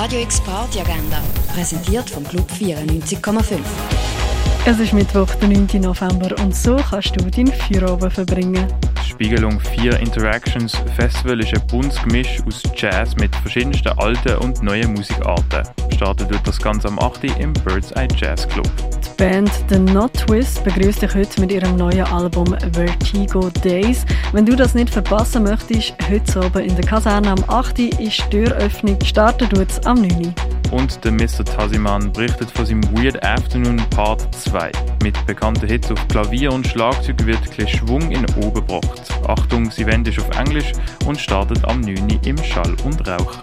Radio X Party Agenda, präsentiert vom Club 94,5. Es ist Mittwoch, der 9. November und so kannst du deinen Feierabend verbringen. Spiegelung 4 Interactions Festival ist ein buntes Gemisch aus Jazz mit verschiedensten alten und neuen Musikarten. Startet wird das Ganze am 8. im Bird's Eye Jazz Club. Band The Not Twist begrüßt dich heute mit ihrem neuen Album Vertigo Days. Wenn du das nicht verpassen möchtest, heute oben in der Kaserne am 8. ist die Türöffnung. Startet es am 9. Und der Mr. Tassiman berichtet von seinem Weird Afternoon Part 2. Mit bekannten Hits auf Klavier und Schlagzeug wird ein Schwung in oben gebracht. Achtung, Event ist auf Englisch und startet am 9. im Schall und Rauch.